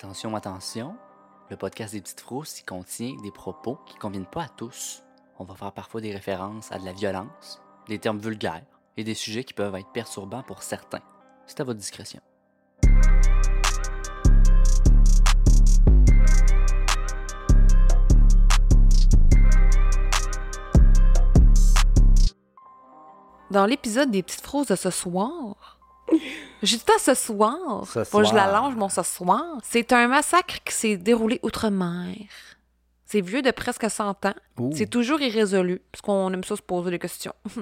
Attention, attention, le podcast des petites frousses contient des propos qui ne conviennent pas à tous. On va faire parfois des références à de la violence, des termes vulgaires et des sujets qui peuvent être perturbants pour certains. C'est à votre discrétion. Dans l'épisode des petites frousses de ce soir, j'ai dit à ce soir. Ce que je soir. l'allonge, mon ce soir. C'est un massacre qui s'est déroulé outre-mer. C'est vieux de presque 100 ans. C'est toujours irrésolu, parce qu'on aime ça se poser des questions.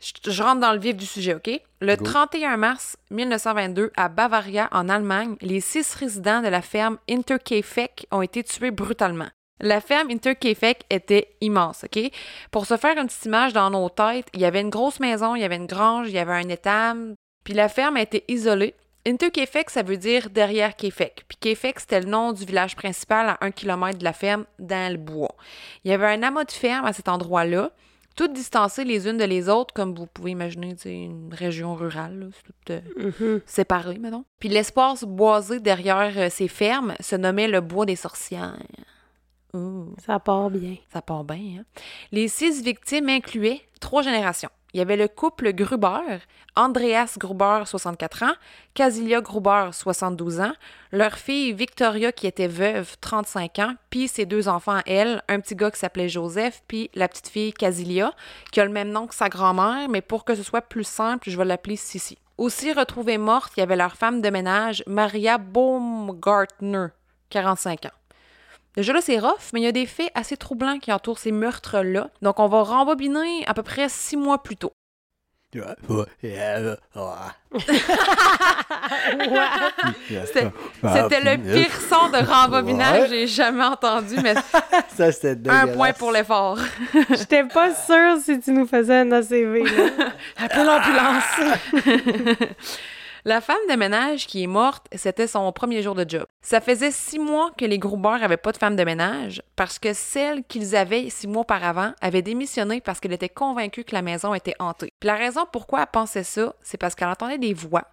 je, je rentre dans le vif du sujet, OK? Le Go. 31 mars 1922, à Bavaria, en Allemagne, les six résidents de la ferme Interkefek ont été tués brutalement. La ferme Interkefek était immense, OK? Pour se faire une petite image dans nos têtes, il y avait une grosse maison, il y avait une grange, il y avait un étable, puis la ferme était isolée. Interkefek, ça veut dire derrière Kefek. Puis Kefek, c'était le nom du village principal à un kilomètre de la ferme, dans le bois. Il y avait un amas de fermes à cet endroit-là, toutes distancées les unes de les autres, comme vous pouvez imaginer, c'est une région rurale, c'est tout euh, Mhm. séparé, mettons. Puis l'espace boisé derrière euh, ces fermes se nommait le bois des sorcières. Ouh. Ça part bien. Ça part bien, hein? Les six victimes incluaient trois générations. Il y avait le couple Gruber, Andreas Gruber, 64 ans, Casilia Gruber, 72 ans, leur fille Victoria, qui était veuve, 35 ans, puis ses deux enfants elle, un petit gars qui s'appelait Joseph, puis la petite fille Casilia, qui a le même nom que sa grand-mère, mais pour que ce soit plus simple, je vais l'appeler Sissi. Aussi retrouvée morte, il y avait leur femme de ménage, Maria Baumgartner, 45 ans. Déjà là, c'est rough, mais il y a des faits assez troublants qui entourent ces meurtres-là. Donc, on va rembobiner à peu près six mois plus tôt. C'était le pire son de rembobinage que j'ai jamais entendu, mais Ça, c'était un point pour l'effort. J'étais pas sûre si tu nous faisais un ACV. Appelle l'ambulance! La femme de ménage qui est morte, c'était son premier jour de job. Ça faisait six mois que les Gruber n'avaient pas de femme de ménage parce que celle qu'ils avaient six mois auparavant avait démissionné parce qu'elle était convaincue que la maison était hantée. Puis la raison pourquoi elle pensait ça, c'est parce qu'elle entendait des voix.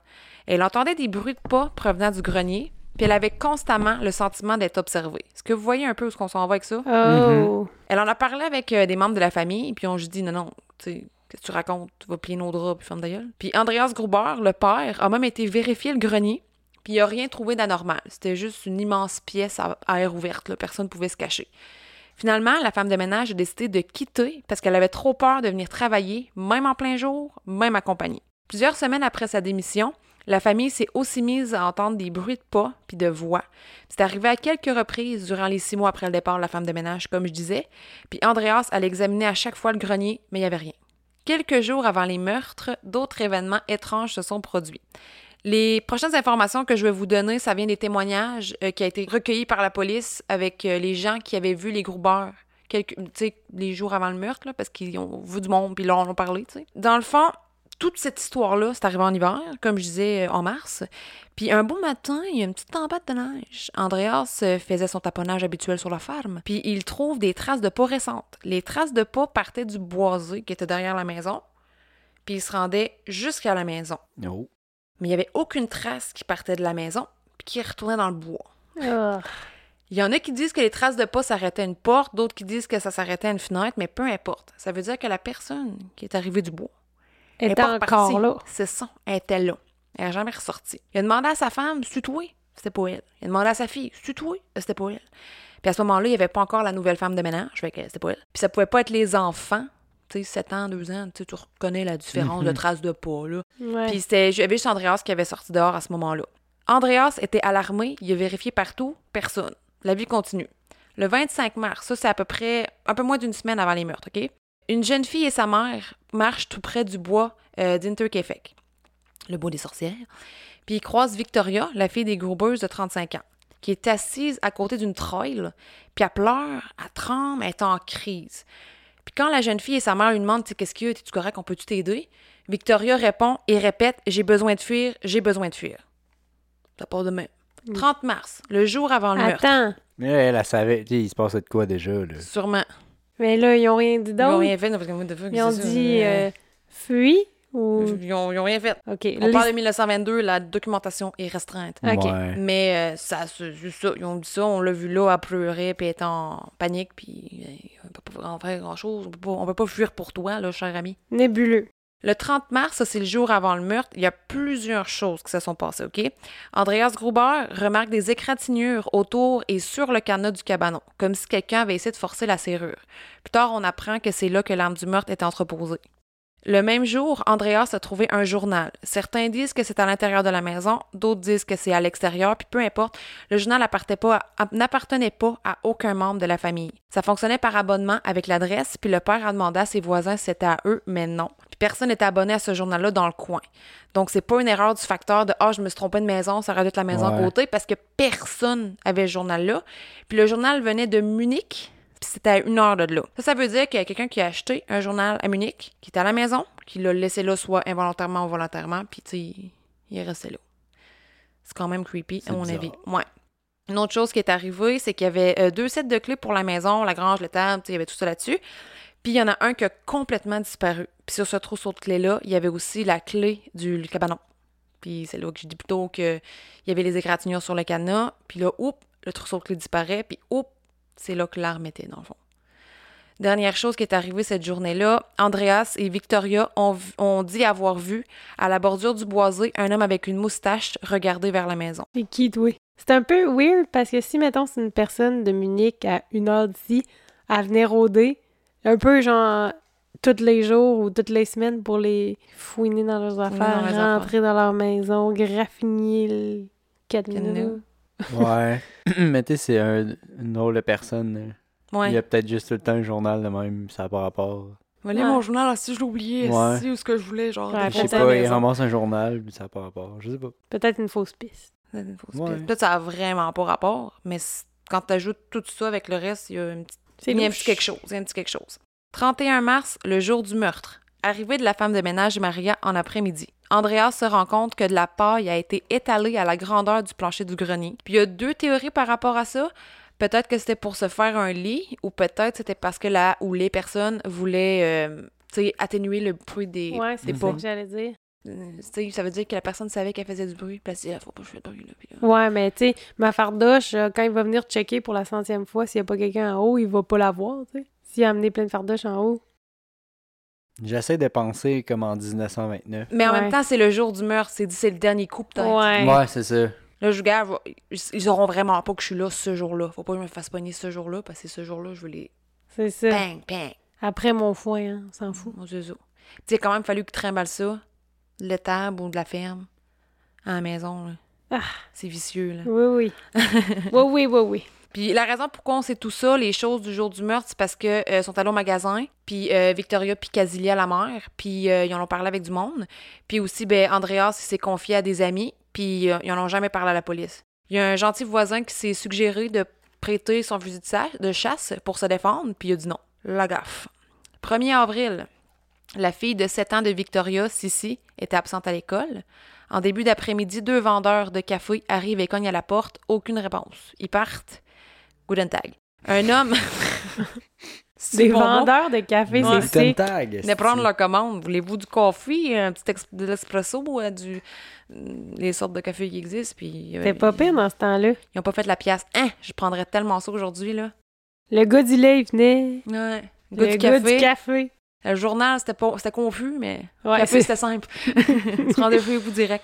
Elle entendait des bruits de pas provenant du grenier, puis elle avait constamment le sentiment d'être observée. Est-ce que vous voyez un peu où est-ce qu'on s'en va avec ça? Oh. Elle en a parlé avec euh, des membres de la famille, puis on juste dit non, non, tu sais, tu racontes? Tu vas plier nos draps, puis ferme ta gueule. Puis Andreas Gruber, le père, a même été vérifier le grenier, puis il a rien trouvé d'anormal. C'était juste une immense pièce à à air ouverte, là. personne ne pouvait se cacher. Finalement, la femme de ménage a décidé de quitter parce qu'elle avait trop peur de venir travailler, même en plein jour, même accompagnée. Plusieurs semaines après sa démission, la famille s'est aussi mise à entendre des bruits de pas puis de voix. C'est arrivé à quelques reprises durant les six mois après le départ de la femme de ménage, comme je disais. Puis Andreas allait examiner à chaque fois le grenier, mais il n'y avait rien. Quelques jours avant les meurtres, d'autres événements étranges se sont produits. Les prochaines informations que je vais vous donner, ça vient des témoignages euh, qui ont été recueillis par la police avec euh, les gens qui avaient vu les Gruber quelques, les jours avant le meurtre, là, parce qu'ils ont vu du monde, puis là, on en parlé, tu sais. Dans le fond, toute cette histoire-là, c'est arrivé en hiver, comme je disais, euh, en mars. Puis un beau matin, il y a une petite tempête de neige. Andreas euh, faisait son taponnage habituel sur la ferme, puis il trouve des traces de pas récentes. Les traces de pas partaient du boisé qui était derrière la maison, puis il se rendait jusqu'à la maison. Oh. Mais il n'y avait aucune trace qui partait de la maison, puis qui retournait dans le bois. Ah. Il y en a qui disent que les traces de pas s'arrêtaient à une porte, d'autres qui disent que ça s'arrêtait à une fenêtre, mais peu importe. Ça veut dire que la personne qui est arrivée du bois Elle était pas encore repartie. là. C'est ça, elle était là. Elle n'a jamais ressorti. Il a demandé à sa femme, c'est toi? C'était pas elle. Il a demandé à sa fille, c'est toi? C'était pas elle. Puis à ce moment-là, il n'y avait pas encore la nouvelle femme de ménage, fait que c'était pas elle. Puis ça pouvait pas être les enfants, tu sais, 7 ans, 2 ans, tu sais, tu reconnais la différence de traces de pas, là. Ouais. Puis c'était j'avais juste Andreas qui avait sorti dehors à ce moment-là. Andreas était alarmé, il a vérifié partout, personne. La vie continue. Le 25 mars, ça c'est à peu près un peu moins d'une semaine avant les meurtres, OK? Une jeune fille et sa mère marchent tout près du bois euh, d'Interkefek, le bois des sorcières. Puis ils croisent Victoria, la fille des Grubers de 35 ans, qui est assise à côté d'une trail, puis elle pleure, elle tremble, elle est en crise. Puis quand la jeune fille et sa mère lui demandent qu'est-ce qu'il y a, es-tu correct, on peut-tu t'aider? Victoria répond et répète J'ai besoin de fuir, j'ai besoin de fuir. Ça part de même. 30 mars, le jour avant le meurtre. Attends. Mais elle, elle savait, tu sais, il se passait de quoi déjà, là? Sûrement. Mais là, ils ont rien dit Ils d'autre. n'ont rien fait. Ils ont dit euh, fuis Ou... Ils ont, ils ont rien fait. OK. On parle de 1922, la documentation est restreinte. OK. Ouais. Mais euh, ça, c'est juste ça. Ils ont dit ça, on l'a vu là, à pleurer, puis être en panique, puis euh, on peut pas en faire grand-chose. On peut pas, on peut pas fuir pour toi, là, cher ami. Nébuleux. Le 30 mars, c'est le jour avant le meurtre, il y a plusieurs choses qui se sont passées, OK? Andreas Gruber remarque des égratignures autour et sur le cadenas du cabanon, comme si quelqu'un avait essayé de forcer la serrure. Plus tard, on apprend que c'est là que l'arme du meurtre est entreposée. Le même jour, Andreas a trouvé un journal. Certains disent que c'est à l'intérieur de la maison, d'autres disent que c'est à l'extérieur, puis peu importe, le journal pas n'appartenait pas à aucun membre de la famille. Ça fonctionnait par abonnement avec l'adresse, puis le père a demandé à ses voisins si c'était à eux, mais non. Puis personne n'était abonné à ce journal-là dans le coin. Donc c'est pas une erreur du facteur de ah je me suis trompé de maison, ça aurait dû être la maison à côté parce que personne avait ce journal-là. Puis le journal venait de Munich, puis c'était à une heure de là. Ça, ça veut dire qu'il y a quelqu'un qui a acheté un journal à Munich, qui était à la maison, qui l'a laissé là, soit involontairement ou volontairement, puis tu il est resté là. C'est quand même creepy, à mon bizarre. avis. Ouais. Une autre chose qui est arrivée, c'est qu'il y avait euh, deux sets de clés pour la maison, la grange, le table, il y avait tout ça là-dessus. Puis il y en a un qui a complètement disparu. Puis sur ce trousseau de clés-là, il y avait aussi la clé du cabanon. Puis c'est là que je dis plutôt qu'il y avait les égratignures sur le cadenas. Puis là, oups, le trousseau de clés disparaît. Puis oups, c'est là que l'arme était, dans le fond. Dernière chose qui est arrivée cette journée-là, Andreas et Victoria ont, dit avoir vu, à la bordure du boisé, un homme avec une moustache regarder vers la maison. C'est qui, toi? C'est un peu weird parce que si, mettons, c'est une personne de Munich à une heure d'ici, elle venait rôder, un peu genre tous les jours ou toutes les semaines pour les fouiner dans leurs affaires, dans leurs rentrer dans leur maison, graffiner le cadenas. Cadenas. Ouais. Mais tu sais, c'est un, une drôle de personne. Ouais. Il y a peut-être juste tout le temps un journal de même, ça n'a pas rapport. Ouais. mon journal, ah, si je l'ai oublié, Ouais. si, où ce que je voulais, genre. Je sais peut-être pas, il ramasse un journal, puis ça n'a pas rapport. Je sais pas. Peut-être une fausse piste. C'est une fausse Ouais. piste. Peut-être ça a vraiment pas rapport, mais quand tu ajoutes tout ça avec le reste, il y a un petit, C'est il y a un petit quelque chose. Il y a un petit quelque chose. 31 mars, le jour du meurtre. Arrivée de la femme de ménage Maria en après-midi. Andreas se rend compte que de la paille a été étalée à la grandeur du plancher du grenier. Puis il y a deux théories par rapport à ça. Peut-être que c'était pour se faire un lit, ou peut-être c'était parce que là où les personnes voulaient euh, atténuer le bruit des, Ouais, c'est pas. ça que j'allais dire. Euh, ça veut dire que la personne savait qu'elle faisait du bruit. Puis elle Ah, faut pas que je fasse de bruit. Là. Ouais, mais tu sais, ma fardoche, euh, quand il va venir checker pour la centième fois, s'il n'y a pas quelqu'un en haut, il va pas la voir, tu sais. S'il a amené plein de fardoches en haut. J'essaie de penser comme en 1929. Mais en Ouais. même temps, c'est le jour du meurtre. C'est dit, c'est le dernier coup, peut-être. Ouais. Ouais, c'est ça. Là, je gars, ils auront vraiment pas que je suis là ce jour-là. Faut pas que je me fasse pogner ce jour-là, parce que ce jour-là, je veux les. C'est ça. Bang, bang. Après mon foin, hein, on s'en fout. Mon Dieu, ça. Tu sais, il a quand même fallu qu'ils trimballent ça, de l'étable ou de la ferme, à la maison. là. Ah. C'est vicieux, là. Oui, oui. oui, oui, oui, oui. Puis la raison pourquoi on sait tout ça, les choses du jour du meurtre, c'est parce que euh, sont allés au magasin, puis euh, Victoria puis Casilia, la mère, puis euh, ils en ont parlé avec du monde. Puis aussi, ben, Andreas s'est confié à des amis, puis ils en ont jamais parlé à la police. Il y a un gentil voisin qui s'est suggéré de prêter son fusil de chasse pour se défendre, puis il a dit non. La gaffe. 1er avril, la fille de 7 ans de Victoria, Sissi, était absente à l'école. En début d'après-midi, deux vendeurs de café arrivent et cognent à la porte. Aucune réponse. Ils partent. Guten Tag. Un homme. C'est Des bon mot? vendeurs de café, Ouais. c'est sick. Venez prendre leur commande. Voulez-vous du café, un petit ex- de l'espresso, euh, du... les sortes de café qui existent? Puis, euh, C'était pas pire dans ce temps-là. Ils ont pas fait la pièce. Hein, je prendrais tellement ça aujourd'hui, là. Le gars du lait, il venait. Ouais. Le Le du gars café. du café. Le journal, c'était pas... c'était confus, mais Ouais, café, c'est- c'était simple. tu rendez-vous direct.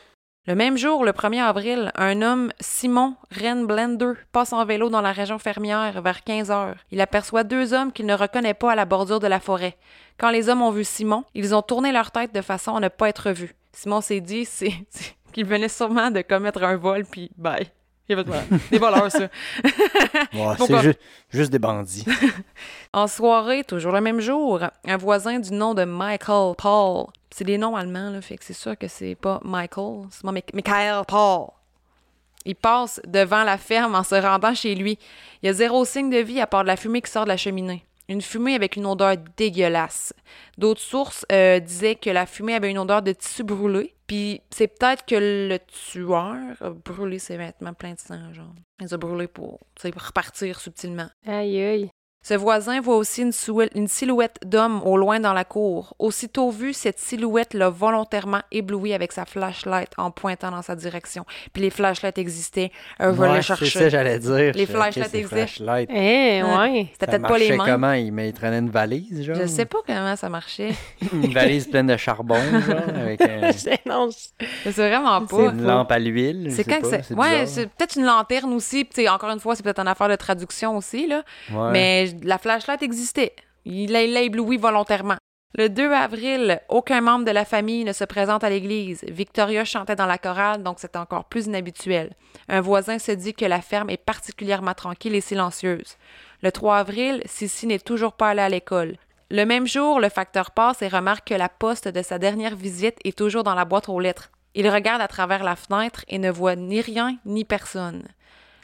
Le même jour, le 1er avril, un homme, Simon Renblender, passe en vélo dans la région fermière vers 15 heures. Il aperçoit deux hommes qu'il ne reconnaît pas à la bordure de la forêt. Quand les hommes ont vu Simon, ils ont tourné leur tête de façon à ne pas être vus. Simon s'est dit qu'il venait sûrement de commettre un vol, puis bye. Des voleurs, ça. Ouais, c'est ju- juste des bandits. En soirée, toujours le même jour, un voisin du nom de Michael Paul. C'est des noms allemands, là, fait que c'est sûr que c'est pas Michael, c'est pas Mic- Michael Paul. Il passe devant la ferme en se rendant chez lui. Il y a zéro signe de vie à part de la fumée qui sort de la cheminée. Une fumée avec une odeur dégueulasse. D'autres sources euh, disaient que la fumée avait une odeur de tissu brûlé. Puis c'est peut-être que le tueur a brûlé ses vêtements pleins de sang, genre. Il les a brûlés pour, repartir subtilement. Aïe, aïe. Ce voisin voit aussi une, silhouette d'homme au loin dans la cour. Aussitôt vu, cette silhouette l'a volontairement ébloui avec sa flashlight en pointant dans sa direction. Puis les flashlights existaient. Un va Ouais, le c'est ça, chercher. j'allais dire. Les flashlights ok, c'est existent. flashlight. Eh, Ouais. ouais. C'était Ça peut-être pas les marchait mêmes. comment? Il, mais il traînait une valise, genre? Je sais pas comment ça marchait. Une valise pleine de charbon, genre, avec un- non, je- sais vraiment pas. une lampe à l'huile. C'est quand c'est. Ouais, c'est peut-être une lanterne aussi. Puis, encore une fois, c'est peut-être une affaire de traduction aussi, là. Ouais. Mais la flashlight existait. Il l'a ébloui volontairement. Le 2 avril, aucun membre de la famille ne se présente à l'église. Victoria chantait dans la chorale, donc c'est encore plus inhabituel. Un voisin se dit que la ferme est particulièrement tranquille et silencieuse. Le 3 avril, Sissi n'est toujours pas allée à l'école. Le même jour, le facteur passe et remarque que la poste de sa dernière visite est toujours dans la boîte aux lettres. Il regarde à travers la fenêtre et ne voit ni rien ni personne.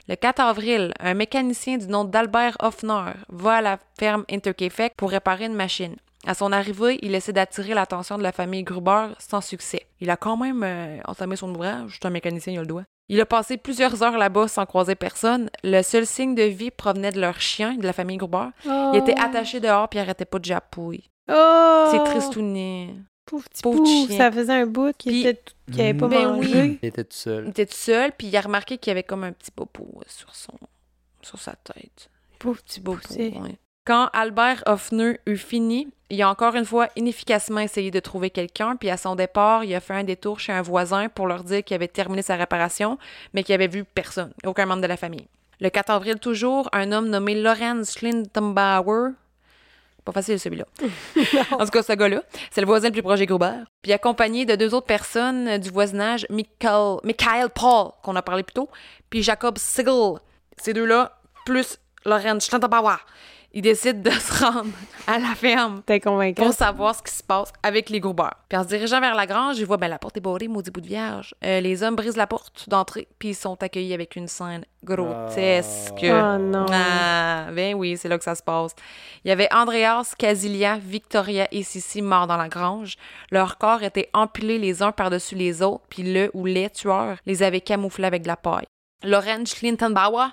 Le 4 avril, un mécanicien du nom d'Albert Hoffner va à la ferme Interkefek pour réparer une machine. À son arrivée, il essaie d'attirer l'attention de la famille Gruber sans succès. Il a quand même euh, entamé son ouvrage, c'est un mécanicien, il a le doigt. Il a passé plusieurs heures là-bas sans croiser personne. Le seul signe de vie provenait de leur chien, de la famille Gruber. Il était attaché dehors puis il arrêtait pas de japouiller. Oh! C'est tristounet. Pauvre petit chien. Ça faisait un bout qui Puis- était tout- qui avait pas Ben mangé. oui. Il était tout seul. Il était tout seul, puis il a remarqué qu'il y avait comme un petit popo euh, sur son sur sa tête. Pauvre Petit popo, ouais. Quand Albert Hoffner eut fini, il a encore une fois inefficacement essayé de trouver quelqu'un, puis à son départ, il a fait un détour chez un voisin pour leur dire qu'il avait terminé sa réparation, mais qu'il avait vu personne, aucun membre de la famille. Le 4 avril toujours, un homme nommé Lorenz Schlindenbauer pas facile celui-là. en tout cas, ce gars-là, c'est le voisin le plus proche des Gruber. Puis accompagné de deux autres personnes euh, du voisinage, Michael, Michael Paul, qu'on a parlé plus tôt, puis Jacob Sigel. Ces deux-là, plus Lorenz Schlindenbauer. Ils décident de se rendre à la ferme pour savoir ce qui se passe avec les Gruber. Puis en se dirigeant vers la grange, ils voient ben la porte est barrée, maudit bout de vierge. Euh, les hommes brisent la porte d'entrée, puis ils sont accueillis avec une scène grotesque. Oh non. Ah, ben oui, c'est là que ça se passe. Il y avait Andreas, Casilia, Victoria et Sissi morts dans la grange. Leurs corps étaient empilés les uns par-dessus les autres, puis le ou les tueurs les avaient camouflés avec de la paille. Lorenz Schlintenbauer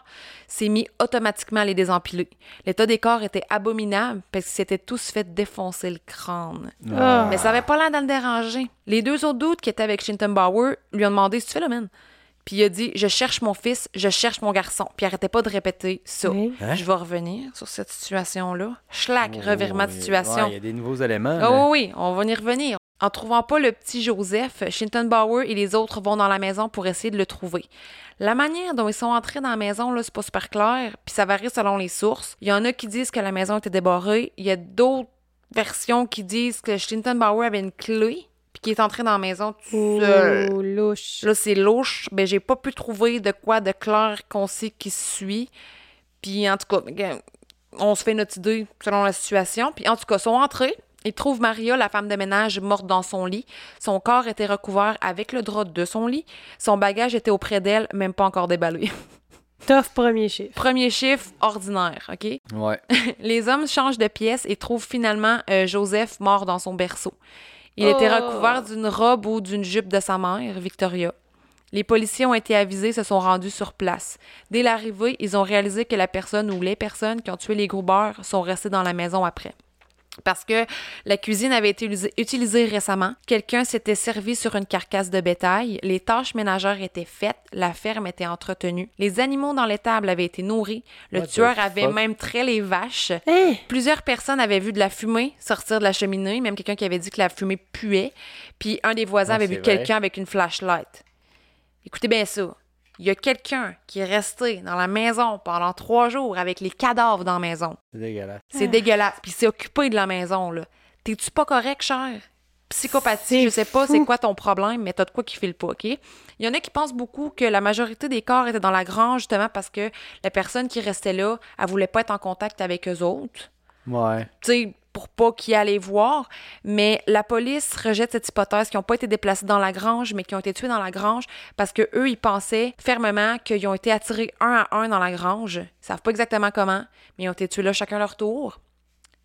s'est mis automatiquement à les désempiler. L'état des corps était abominable parce qu'ils s'étaient tous fait défoncer le crâne. Ah. Mais ça avait pas l'air de le déranger. Les deux autres doutes qui étaient avec Schlintenbauer lui ont demandé Si tu fais le man Puis il a dit Je cherche mon fils, je cherche mon garçon. Puis il arrêtait pas de répéter ça. Oui. Hein? Je vais revenir sur cette situation-là. Schlack, revirement de Oh, situation. ouais, Il y a des nouveaux éléments. Là. oui, oui, on va y revenir. En trouvant pas le petit Joseph, Shinton Bauer et les autres vont dans la maison pour essayer de le trouver. La manière dont ils sont entrés dans la maison, là, c'est pas super clair, puis ça varie selon les sources. Il y en a qui disent que la maison était débarrée. Il y a d'autres versions qui disent que Shinton Bauer avait une clé, puis qu'il est entré dans la maison tout seul. Louche. Là, c'est louche. Ben, j'ai pas pu trouver de quoi de clair qu'on sait qui suit. Puis, en tout cas, on se fait notre idée selon la situation. Puis, en tout cas, ils sont entrés. Ils trouvent Maria, la femme de ménage, morte dans son lit. Son corps était recouvert avec le drap de son lit. Son bagage était auprès d'elle, même pas encore déballé. Tough premier chiffre. Premier chiffre, ordinaire, OK? Ouais. Les hommes changent de pièce et trouvent finalement euh, Joseph mort dans son berceau. Il était Oh. recouvert d'une robe ou d'une jupe de sa mère, Victoria. Les policiers ont été avisés, se sont rendus sur place. Dès l'arrivée, ils ont réalisé que la personne ou les personnes qui ont tué les Gruber sont restées dans la maison après. Parce que la cuisine avait été utilisée- récemment. Quelqu'un s'était servi sur une carcasse de bétail. Les tâches ménagères étaient faites. La ferme était entretenue. Les animaux dans l'étable avaient été nourris. Le What tueur avait fuck? même trait les vaches. Hein? Plusieurs personnes avaient vu de la fumée sortir de la cheminée, même quelqu'un qui avait dit que la fumée puait. Puis un des voisins Ouais, avait vu quelqu'un avec une flashlight. Écoutez bien ça. Il y a quelqu'un qui est resté dans la maison pendant trois jours avec les cadavres dans la maison. C'est dégueulasse. C'est dégueulasse. Puis c'est occupé de la maison, là. T'es-tu pas correct, cher? Psychopathie, je sais pas c'est quoi ton problème, mais t'as de quoi qui file pas, OK? Il y en a qui pensent beaucoup que la majorité des corps étaient dans la grange, justement parce que la personne qui restait là, elle voulait pas être en contact avec eux autres Ouais. tu sais, pour pas qu'ils aillent voir. Mais la police rejette cette hypothèse qu'ils n'ont pas été déplacés dans la grange, mais qui ont été tués dans la grange parce que eux, ils pensaient fermement qu'ils ont été attirés un à un dans la grange. Ils savent pas exactement comment, mais ils ont été tués là chacun leur tour.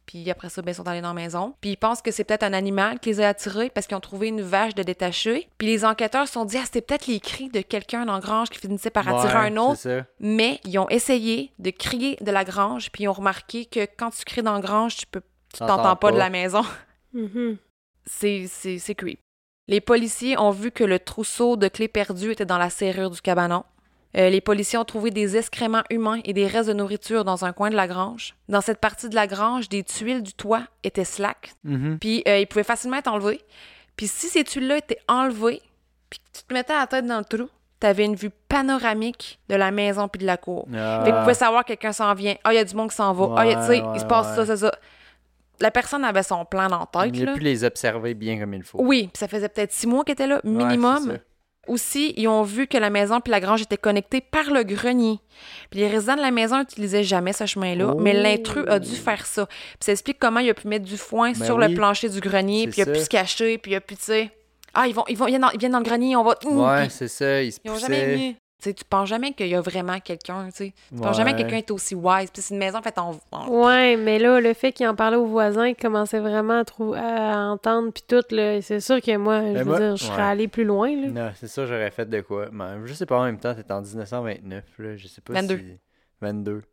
Puis après ça, ben, ils sont allés dans la maison. Puis ils pensent que c'est peut-être un animal qui les a attirés parce qu'ils ont trouvé une vache de détachée. Puis les enquêteurs se sont dit, ah, c'était peut-être les cris de quelqu'un dans la grange qui finissait par attirer Ouais, un autre. Mais ils ont essayé de crier de la grange, puis ils ont remarqué que quand tu cries dans la grange, tu peux tu T'entends t'entends pas de la maison. Mhm. C'est c'est c'est creep. Les policiers ont vu que le trousseau de clés perdues était dans la serrure du cabanon. Euh, les policiers ont trouvé des excréments humains et des restes de nourriture dans un coin de la grange. Dans cette partie de la grange, des tuiles du toit étaient slack, Mhm. puis euh, ils pouvaient facilement être enlevés. Puis si ces tuiles-là étaient enlevées, puis que tu te mettais la tête dans le trou, t'avais une vue panoramique de la maison puis de la cour. Ah. Fait que vous pouvez savoir que quelqu'un s'en vient. Ah, il y a du monde qui s'en va. Ah, a- tu sais, Ouais, il se passe ouais. ça, ça, ça. La personne avait son plan la tête, Il a là. pu les observer bien comme il faut. Oui, puis ça faisait peut-être six mois qu'elle était là, minimum. Aussi, ils ont vu que la maison puis la grange étaient connectées par le grenier. Puis les résidents de la maison n'utilisaient jamais ce chemin-là, mais Oh. l'intrus a dû faire ça. Puis ça explique comment il a pu mettre du foin Ben sur oui. le plancher du grenier, puis il a pu se cacher, puis il a pu, tu sais... Ah, ils, vont, ils, vont, ils, viennent dans, ils viennent dans le grenier, on va... Ouh, Ouais, puis c'est ça. Ils se ils ont jamais. Tu sais, tu penses jamais qu'il y a vraiment quelqu'un, tu sais. Tu penses jamais que quelqu'un est aussi wise. Puis c'est une maison faite en... en- Ouais, mais là, le fait qu'il en parlait aux voisins, il commençait vraiment à, trou- à entendre, puis tout, là, c'est sûr que moi, je veux moi- dire, je serais ouais. allé plus loin, là. Non, c'est ça, j'aurais fait de quoi. Mais je sais pas, en même temps, t'es en 1929, là. Je sais pas 22. si... 22.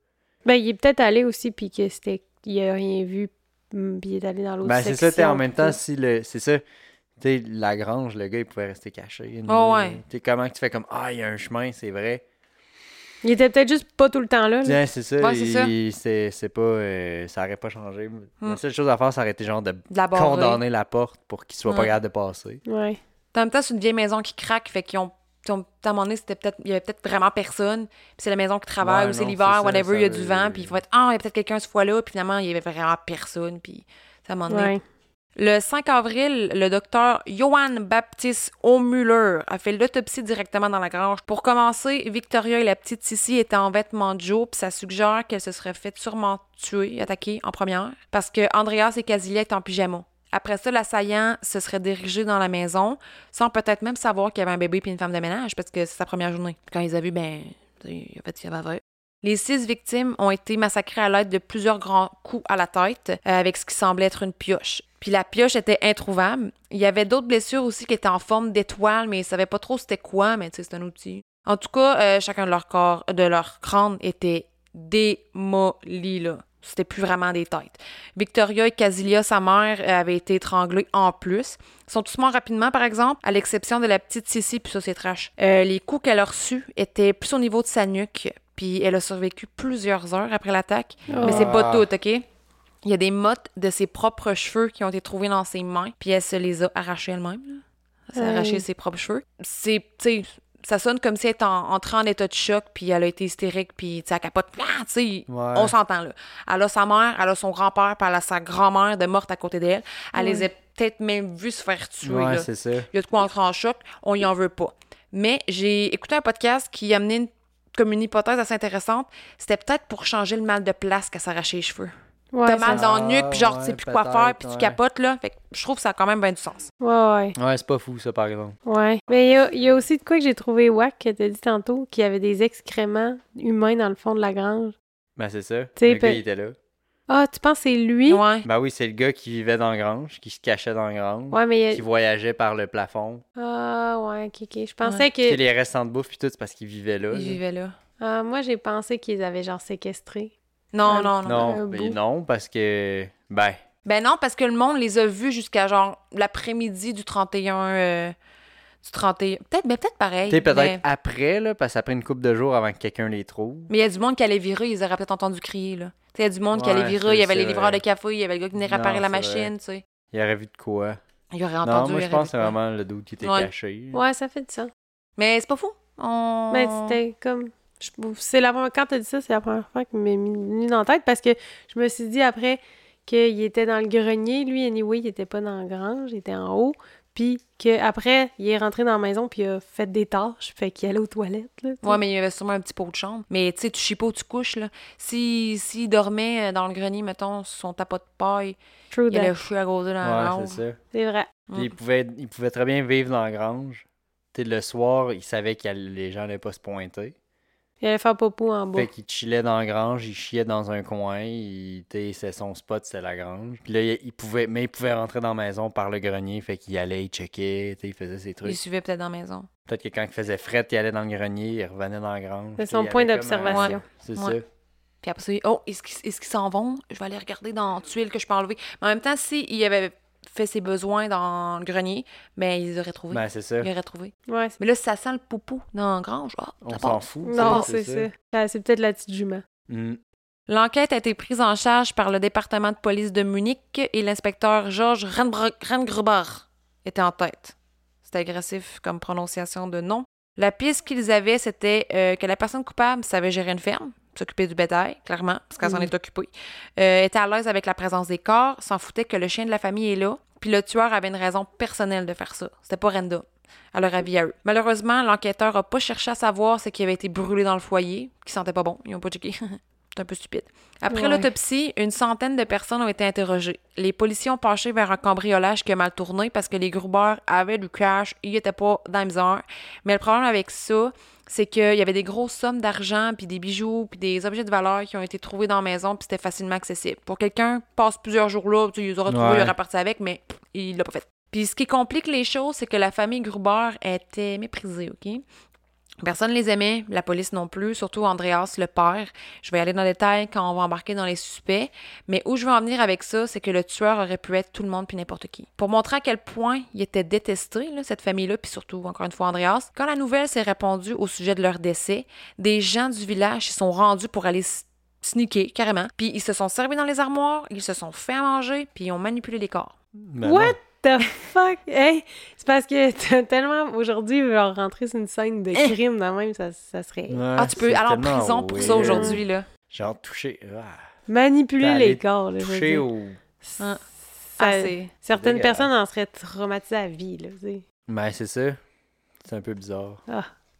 Ben, il est peut-être allé aussi, puis que c'était... Il a rien vu, puis il est allé dans l'autre Ben, c'est ça, t'es en section, même temps, si le. C'est ça. Tu sais, la grange, le gars, il pouvait rester caché. Oh, ouais. Tu sais, comment que tu fais comme Ah, il y a un chemin, c'est vrai. Il était peut-être juste pas tout le temps là. c'est ça. Ouais, c'est pas. euh, ça aurait pas changé. La Hmm. seule chose à faire, ça aurait été genre de de la barrer. condamner la porte pour qu'il soit pas capable de passer. Ouais. En même temps, c'est une vieille maison qui craque, fait qu'ils ont. À un moment donné, c'était peut-être, il y avait peut-être vraiment personne. Puis c'est la maison qui travaille, Ouais, ou c'est l'hiver, ça, whatever, il y a du vent, puis il faut être Ah, il y a peut-être quelqu'un ce fois-là, puis finalement, il y avait vraiment personne, puis ça à un moment donné. Ouais. Le 5 avril, le docteur Johann Baptiste O'Muller a fait l'autopsie directement dans la grange. Pour commencer, Victoria et la petite Sissi étaient en vêtements de jour, puis ça suggère qu'elle se serait fait sûrement tuer, attaquer en première, parce que Andreas et Casilia étaient en pyjama. Après ça, l'assaillant se serait dirigé dans la maison, sans peut-être même savoir qu'il y avait un bébé puis une femme de ménage, parce que c'est sa première journée. Quand ils ont vu, ben, il a fait ce qu'il avait. Les six victimes ont été massacrées à l'aide de plusieurs grands coups à la tête, euh, avec ce qui semblait être une pioche. Puis la pioche était introuvable. Il y avait d'autres blessures aussi qui étaient en forme d'étoile, mais ils savaient pas trop c'était quoi, mais c'est un outil. En tout cas, euh, chacun de leur corps, de leur crâne était démoli, là. C'était plus vraiment des têtes. Victoria et Casilia, sa mère, euh, avaient été étranglées en plus. Ils sont tous morts rapidement, par exemple, à l'exception de la petite Sissi, puis ça, c'est trash. Les coups qu'elle a reçus étaient plus au niveau de sa nuque, puis elle a survécu plusieurs heures après l'attaque. Mais c'est pas Ah. tout, OK? Il y a des mottes de ses propres cheveux qui ont été trouvées dans ses mains, puis elle se les a arrachées elle-même. Elle s'est Hey. arraché ses propres cheveux. C'est, ça sonne comme si elle était en, entrée en état de choc, puis elle a été hystérique, puis elle capote. Ah, Ouais. on s'entend là. Elle a sa mère, elle a son grand-père, puis elle a sa grand-mère de morte à côté d'elle. Elle les a peut-être même vus se faire tuer. Ouais, là. c'est ça. Il y a de quoi entrer en choc, on y en veut pas. Mais j'ai écouté un podcast qui amenait une, comme une hypothèse assez intéressante. C'était peut-être pour changer le mal de place qu'elle s'arrachait les cheveux. Ouais, T'as mal dans le nuque, puis genre, Ah, tu sais ouais, plus quoi faire, puis tu capotes, là. Fait que je trouve que ça a quand même bien du sens. Ouais, ouais. Ouais, c'est pas fou, ça, par exemple. Ouais. Mais il y a, il y a aussi de quoi que j'ai trouvé wack, que t'as dit tantôt, qu'il y avait des excréments humains dans le fond de la grange. Ben, c'est ça. T'sais, le gars, il était là. Ah, tu penses que c'est lui? Ouais. Ben oui, c'est le gars qui vivait dans la grange, qui se cachait dans la grange, Ouais, mais il qui voyageait par le plafond. Ah, ouais, ok, ok. Je pensais Tu sais, que... les restants de bouffe, puis tout, c'est parce qu'il vivait là. Il là. vivait là. Ah, moi, j'ai pensé qu'ils avaient genre séquestré. Non, Ouais. non, non. Non, mais bout. non, parce que. Ben, Ben non, parce que le monde les a vus jusqu'à genre l'après-midi du 31. euh, du 31. Peut-être, ben peut-être pareil. tu sais, peut-être Mais après, là, parce qu'après une couple de jours avant que quelqu'un les trouve. mais il y a du monde qui allait virer, ils auraient peut-être entendu crier, là. Tu sais, il y a du monde qui allait virer, il y avait les livreurs vrai. de café, il y avait le gars qui venait Non, réparer la machine, tu sais. Il aurait vu de quoi. Il aurait non, entendu. moi, il je pense que c'est vraiment le doute qui était Ouais. caché. Ouais, ça fait du sens. Mais c'est pas fou. On... Mais c'était comme. je- C'est la première... Quand t'as dit ça, c'est la première fois qu'il m'est mis dans la tête parce que je me suis dit après qu'il était dans le grenier. Lui, anyway, il était pas dans la grange, il était en haut. Puis qu'après, il est rentré dans la maison puis il a fait des tâches. Fait qu'il allait aux toilettes. Là. Ouais, mais il y avait sûrement un petit pot de chambre. Mais tu sais, tu chies pas où tu couches, là. Si, dormait dans le grenier, mettons, sur son tapot de paille, True il allait chier à causer dans la Ouais, grange. c'est ça. C'est vrai. Puis Mm. il, pouvait, il pouvait très bien vivre dans la grange. Tu sais, le soir, il savait que les gens n'allaient pas se pointer. Il allait faire popo en bas. Fait qu'il chillait dans la grange, il chiait dans un coin, il, c'est son spot, c'est la grange. Puis là, il, il pouvait, mais il pouvait rentrer dans la maison par le grenier, fait qu'il allait, il checkait, il faisait ses Il trucs. suivait peut-être dans la maison. Peut-être que quand il faisait fret, il allait dans le grenier, il revenait dans la grange. C'est son il point d'observation. C'est Ouais. ça. Puis après ça, il- oh, est-ce qu'ils s'en vont? Je vais aller regarder dans la tuile que je peux enlever. Mais en même temps, s'il avait fait ses besoins dans le grenier, ben, ils auraient trouvé. Ben, c'est ça. Ils auraient trouvé. Ouais, c'est- Mais là, ça sent le poupou dans la grange, On s'en fout. non, c'est ça. Ah, C'est peut-être la petite jument. Mm. L'enquête a été prise en charge par le département de police de Munich et l'inspecteur Georges Rengr- Rengruber était en tête. C'était agressif comme prononciation de nom. La piste qu'ils avaient, c'était euh, que la personne coupable savait gérer une ferme, s'occuper du bétail, clairement, parce qu'elle s'en Mhm. est occupée, euh, était à l'aise avec la présence des corps, s'en foutait que le chien de la famille est là, puis le tueur avait une raison personnelle de faire ça. C'était pas random à leur avis à eux. Malheureusement, l'enquêteur a pas cherché à savoir ce qui avait été brûlé dans le foyer, qui sentait pas bon. Ils ont pas checké. C'est un peu stupide. Après Ouais. l'autopsie, une centaine de personnes ont été interrogées. Les policiers ont penché vers un cambriolage qui a mal tourné parce que les Gruber avaient du cash, ils étaient pas dans la misère. Mais le problème avec ça, c'est qu'il y avait des grosses sommes d'argent, puis des bijoux, puis des objets de valeur qui ont été trouvés dans la maison, puis c'était facilement accessible. Pour quelqu'un passe plusieurs jours là, tu les aura trouvés, Ouais. il parti avec, mais il l'a pas fait. Puis ce qui complique les choses, c'est que la famille Gruber était méprisée, OK? Personne ne les aimait, la police non plus, surtout Andreas, le père. Je vais y aller dans le détail quand on va embarquer dans les suspects. Mais où je veux en venir avec ça, c'est que le tueur aurait pu être tout le monde puis n'importe qui. Pour montrer à quel point il était détesté, là, cette famille-là, puis surtout, encore une fois, Andreas, quand la nouvelle s'est répandue au sujet de leur décès, des gens du village s'y sont rendus pour aller sneaker, carrément. Puis ils se sont servis dans les armoires, ils se sont fait à manger, puis ils ont manipulé les corps. Ben What? non. The fuck? Hey, c'est parce que t'as tellement aujourd'hui, genre, rentrer sur une scène de Eh. crime dans même, ça, ça serait. Ouais, ah, tu peux aller en prison pour ça aujourd'hui, là. Genre toucher. Ah, Manipuler les corps, là. toucher au. Ah. Ça- Ah, c'est... certaines personnes en seraient traumatisées à vie, là. tu sais. Ben, c'est ça. C'est un peu bizarre.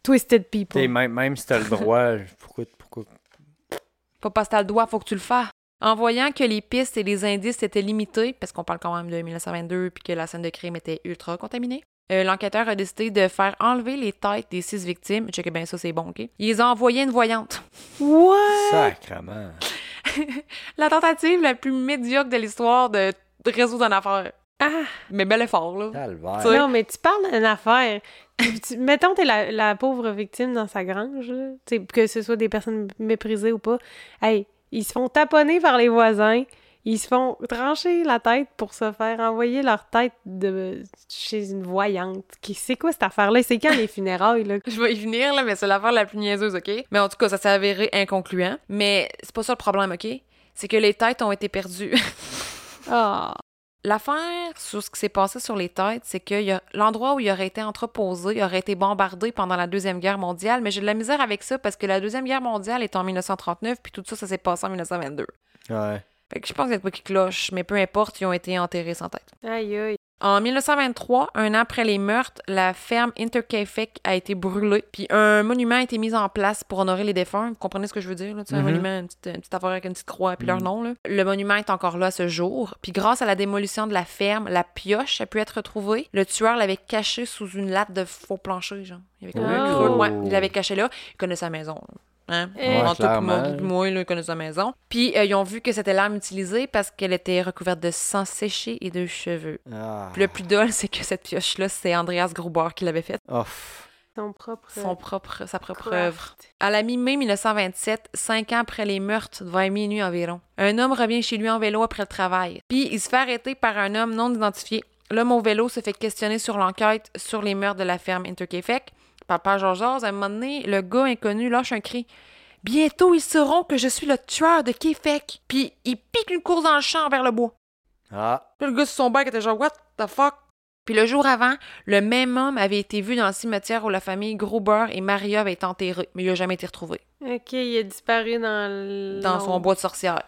Twisted T'sais, people. même, même si t'as le droit, pourquoi. pourquoi... Pas parce que t'as le doigt, faut que tu le fasses. En voyant que les pistes et les indices étaient limités, parce qu'on parle quand même de 1922 puis que la scène de crime était ultra contaminée, euh, l'enquêteur a décidé de faire enlever les têtes des six victimes. Checkez bien ça, c'est bon, OK? Il les a envoyés à une voyante. What? Sacrement. La tentative la plus médiocre de l'histoire de résoudre une affaire. Ah! Mais bel effort, là. Calvaire. Tu sais. Non, mais tu parles d'une affaire. Tu- mettons, t'es la, la pauvre victime dans sa grange, là. Tu sais, que ce soit des personnes méprisées ou pas. Hey, ils se font taponner par les voisins. Ils se font trancher la tête pour se faire envoyer leur tête de chez une voyante. Qui C'est quoi cette affaire-là? C'est quand les funérailles, là? Je vais y venir, là, mais c'est l'affaire la plus niaiseuse, OK? Mais en tout cas, ça s'est avéré inconcluant. Mais c'est pas ça le problème, OK? C'est que les têtes ont été perdues. Ah! L'affaire sur ce qui s'est passé sur les têtes, c'est que il y a- l'endroit où il aurait été entreposé aurait été bombardé pendant la Deuxième Guerre mondiale, mais j'ai de la misère avec ça parce que la Deuxième Guerre mondiale est en 1939, puis tout ça, ça s'est passé en 1922. Ouais. Fait que je pense qu'il y a de quoi qui cloche, mais peu importe, ils ont été enterrés sans tête. Aïe, aïe. En 1923, un an après les meurtres, la ferme Intercaifeck a été brûlée, puis un monument a été mis en place pour honorer les défunts. Vous comprenez ce que je veux dire? Là? Un Mhm. monument, une petite, une petite affaire avec une petite croix puis leur Mhm. nom. Là. Le monument est encore là à ce jour. Puis grâce à la démolition de la ferme, la pioche a pu être retrouvée. Le tueur l'avait cachée sous une latte de faux plancher, genre. Il avait comme un Oh. creux. Ouais, il l'avait caché là. Il connaissait sa maison. là. Hein? Eh. En Ouais, tout cas, clairement. moi, moi, là, il connaît sa maison. Puis euh, ils ont vu que c'était l'arme utilisée parce qu'elle était recouverte de sang séché et de cheveux. Ah. Puis le plus dole, c'est que cette pioche-là, c'est Andreas Gruber qui l'avait faite. Oh. Son propre. Son propre, sa propre craft. œuvre. À la mi-mai 1927, cinq ans après les meurtres, vers minuit environ, un homme revient chez lui en vélo après le travail. Puis il se fait arrêter par un homme non identifié. L'homme au vélo se fait questionner sur l'enquête sur les meurtres de la ferme Intercaifeck. Papa Georges, à un moment donné, le gars inconnu lâche un cri. Bientôt, ils sauront que je suis le tueur de Kéfek. Puis il pique une course dans le champ vers le bois. Ah. Puis le gars sur son bike était genre, What the fuck? Puis le jour avant, le même homme avait été vu dans le cimetière où la famille Gruber et Maria avaient été enterrés, mais il n'a jamais été retrouvé. Ok, il a disparu dans le. Dans son bois de sorcière.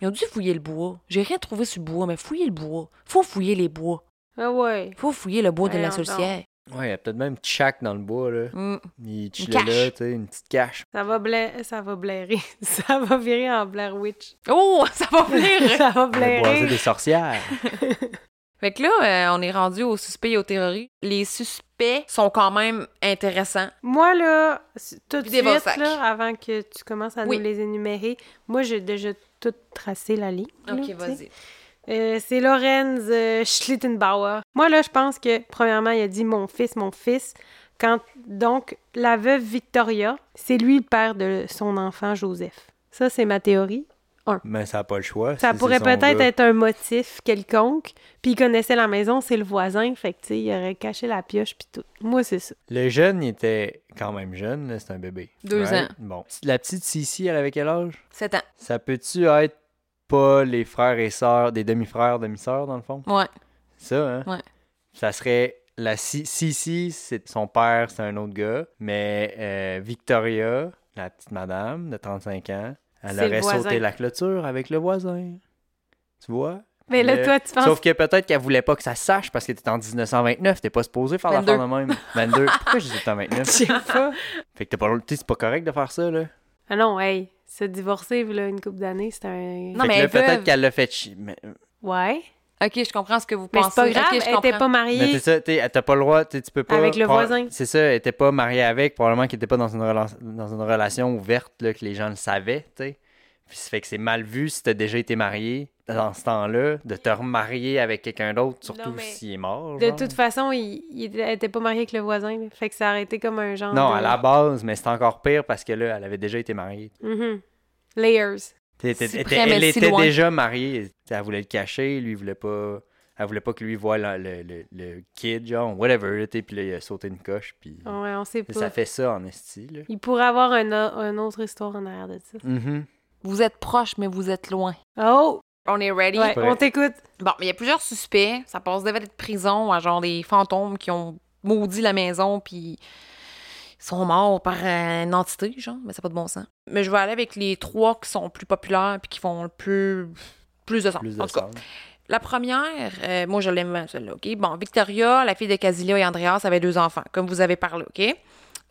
Ils ont dû fouiller le bois. J'ai rien trouvé sur le bois, mais fouiller le bois. Faut fouiller les bois. Ah ouais. Faut fouiller le bois de la sorcière. Ouais, il y a peut-être même une shack dans le bois, là. Mm. Il chillait cache. là, tu sais, une petite cache. Ça va blairer. Ça va blairer. Ça va virer en Blair Witch. Oh, ça va venir! ça va On va boiser blairer. des sorcières. Fait que là, euh, on est rendu aux suspects et aux terroristes. Les suspects sont quand même intéressants. Moi, là, tout de suite, là, avant que tu commences à Oui. nous les énumérer, moi, j'ai déjà tout tracé la ligne. Ok, vas-y. Euh, c'est Lorenz euh, Schlittenbauer. Moi, là, je pense que, premièrement, il a dit mon fils, mon fils. Quand, donc, la veuve Victoria, c'est lui le père de son enfant Joseph. Ça, c'est ma théorie. Mais ça n'a pas le choix. Ça si pourrait peut-être être un motif quelconque. Puis il connaissait la maison, c'est le voisin. Fait que, tu sais, il aurait caché la pioche, puis tout. Moi, c'est ça. Le jeune, il était quand même jeune, là, c'est un bébé. Deux ans. Bon. La petite Sissi, elle avait quel âge? 7 ans. Ça peut-tu être pas les frères et sœurs, des demi-frères, demi-sœurs, dans le fond? Ouais. Ça, hein? Ouais. Ça serait la Si- Sissi, c'est son père, c'est un autre gars. Mais euh, Victoria, la petite madame de 35 ans, elle aurait sauté la clôture avec le voisin. Tu vois? Mais là, Le- toi, tu penses. Sauf que peut-être qu'elle voulait pas que ça se sache parce que t'es en 1929, t'es pas supposé faire 22. l'affaire de même. 22. Pourquoi j'ai dit en 29? Je sais pas. Fait que t'es pas, c'est pas correct de faire ça, là. Ah non, hey, se divorcer, là, une couple d'années, c'est un. Non, fait mais peuvent. peut-être qu'elle l'a fait chi- Mais, Ouais. Ok, je comprends ce que vous Mais pensez. c'est pas grave, Ok, je elle était comprends. pas mais mariée. c'est ça, t'es- t'as pas le droit, tu peux pas. Avec le voisin. C'est ça, elle était pas mariée avec, probablement qu'elle était pas dans une, rela- dans une relation ouverte, là, que les gens le savaient, tu sais. Puis ça fait que c'est mal vu si t'as déjà été marié dans ce temps-là, de te remarier avec quelqu'un d'autre, surtout s'il est mort. De toute façon, il, il était- pas mariée avec le voisin. là. Fait que ça aurait été comme un genre. Non, de... à la base, mais c'est encore pire parce que là, elle avait déjà été mariée. Mhm. Layers. Était- près, elle si était loin. déjà mariée. Elle voulait le cacher, lui, il voulait pas. Elle voulait pas que lui voie le, le, le- le kid, genre, whatever, puis là, il a sauté une coche, puis. Ouais, on sait pas. Ça fait ça en esti, là. Il pourrait avoir un, une autre histoire en arrière de ça. Mhm. Vous êtes proches, mais vous êtes loin. Oh! On est ready? Ouais, on t'écoute. Bon, mais il y a plusieurs suspects. Ça passe devait être prison à genre des fantômes qui ont maudit la maison puis ils sont morts par euh, une entité, genre. Mais ça n'a pas de bon sens. Mais je vais aller avec les trois qui sont plus populaires puis qui font le plus, plus de sens. Plus en de tout cas, sang. la première, euh, moi je l'aime celle-là, OK? Bon, Victoria, la fille de Casilia et Andreas, avait deux enfants, comme vous avez parlé, OK?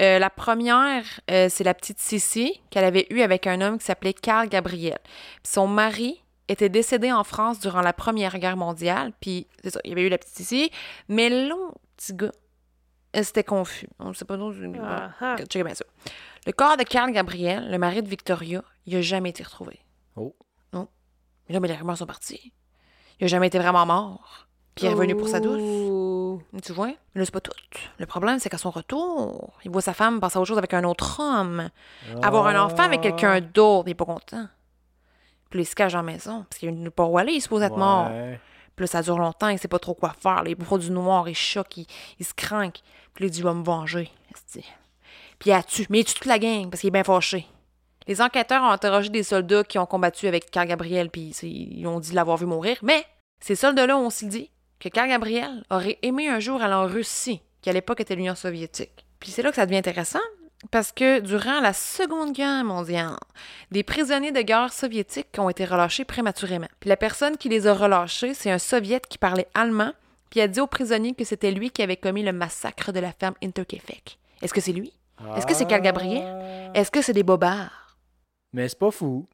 Euh, la première, euh, c'est la petite Sissi qu'elle avait eue avec un homme qui s'appelait Carl Gabriel. Puis son mari était décédé en France durant la Première Guerre mondiale. Puis, c'est ça, il y avait eu la petite Sissi. Mais l'autre petit gars, euh, c'était confus. On ne sait pas. Non, Ah, ah. Checkez bien ça. Le corps de Carl Gabriel, le mari de Victoria, il n'a jamais été retrouvé. Oh. Non. Mais là, mais les rumeurs sont parties. Il n'a jamais été vraiment mort. Puis il est revenu pour sa douce. Tu vois? Mais là, c'est pas tout. Le problème, c'est qu'à son retour, il voit sa femme passer à autre chose avec un autre homme. Avoir un enfant avec quelqu'un d'autre, il est pas content. Puis là, il se cache dans la maison. Parce qu'il ne pas où aller, il est supposé être mort. Puis là, ça dure longtemps, il sait pas trop quoi faire. Les produits noirs, il choque, il, il se craque. Puis là, il dit, il va me venger. Puis il a tué. Mais il tue toute la gang parce qu'il est bien fâché. Les enquêteurs ont interrogé des soldats qui ont combattu avec Carl Gabriel, puis ils ont dit l'avoir vu mourir. Mais ces soldats-là ont aussi dit que Carl Gabriel aurait aimé un jour aller en Russie, qui à l'époque était l'Union soviétique. Puis c'est là que ça devient intéressant, parce que durant la Seconde Guerre mondiale, des prisonniers de guerre soviétiques ont été relâchés prématurément. Puis la personne qui les a relâchés, c'est un soviète qui parlait allemand, puis a dit aux prisonniers que c'était lui qui avait commis le massacre de la ferme Interkefek. Est-ce que c'est lui? Est-ce que c'est Carl Gabriel? Est-ce que c'est des bobards? Mais c'est pas fou.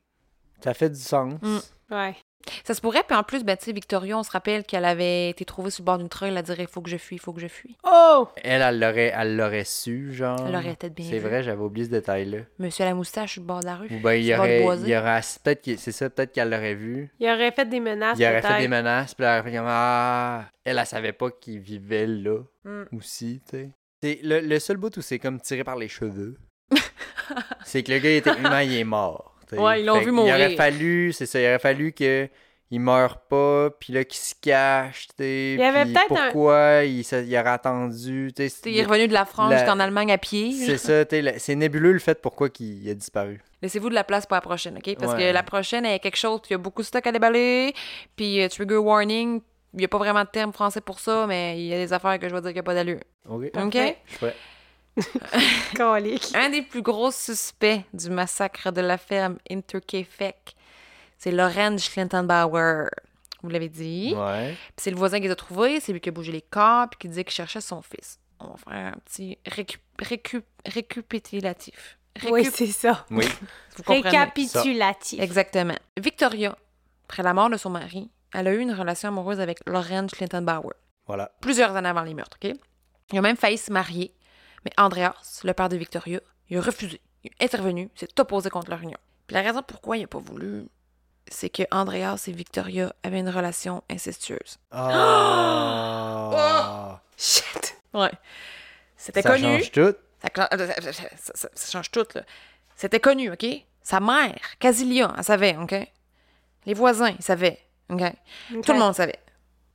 Ça fait du sens. Mm. Ouais. Ça se pourrait, puis en plus, ben, tu sais, Victoria, on se rappelle qu'elle avait été trouvée sur le bord d'une trail, elle dirait « faut que je fuis, faut que je fuis Oh! Elle, elle l'aurait, elle l'aurait su, genre. Elle aurait peut-être bien C'est vu. vrai, j'avais oublié ce détail-là. Monsieur à la moustache sur le bord de la rue. Ou ben, il y sur le bord du aurait, boisé. il y aurait, peut-être, qu'il- c'est ça, peut-être qu'elle l'aurait vu. Il aurait fait des menaces. Il aurait fait peut-être. des menaces, puis elle aurait fait comme Ah! Elle, elle savait pas qu'il vivait là Mm. aussi, tu sais. C'est le, le seul bout où c'est comme tiré par les cheveux. c'est que le gars, il était humain, il est mort. Ouais, ils l'ont vu mourir. Il aurait fallu, c'est ça, il aurait fallu que il meure pas, puis là, qu'il se cache, tu sais. Il y avait peut-être un- pourquoi il, ça- il aurait attendu, tu sais. Il est revenu de la France La- jusqu'en Allemagne à pied. C'est ça, tu sais, c'est nébuleux le fait pourquoi il a disparu. Laissez-vous de la place pour la prochaine, OK? Parce Ouais. que la prochaine, elle est quelque chose, il y a beaucoup de stock à déballer, puis euh, trigger warning, il n'y a pas vraiment de terme français pour ça, mais il y a des affaires que je vais dire qu'il n'y a pas d'allure. OK? OK? Je suis prêt. Un des plus gros suspects du massacre de la ferme Interkefek, c'est Lorenz Schlintenbauer. Vous l'avez dit. Ouais. Puis c'est le voisin qui les a trouvés, c'est lui qui a bougé les corps, puis qui disait qu'il cherchait son fils. On va faire un petit. Récup- Oui, c'est ça. Oui. Vous comprenez? Récapitulatif. Exactement. Victoria, après la mort de son mari, elle a eu une relation amoureuse avec Lauren Schlittenbauer Voilà. plusieurs années avant les meurtres, OK? Il a même failli se marier, mais Andreas, le père de Victoria, il a refusé. Il est intervenu, s'est opposé contre leur union. Puis la raison pourquoi il n'a pas voulu, c'est que Andreas et Victoria avaient une relation incestueuse. Ah. Shit! Ouais. C'était Ça connu. change tout. Ça, cla- ça- ça- ça- ça- ça change tout, là. C'était connu, OK? Sa mère, Casilia, elle savait, OK? Les voisins, ils savaient, OK? Tout le monde savait.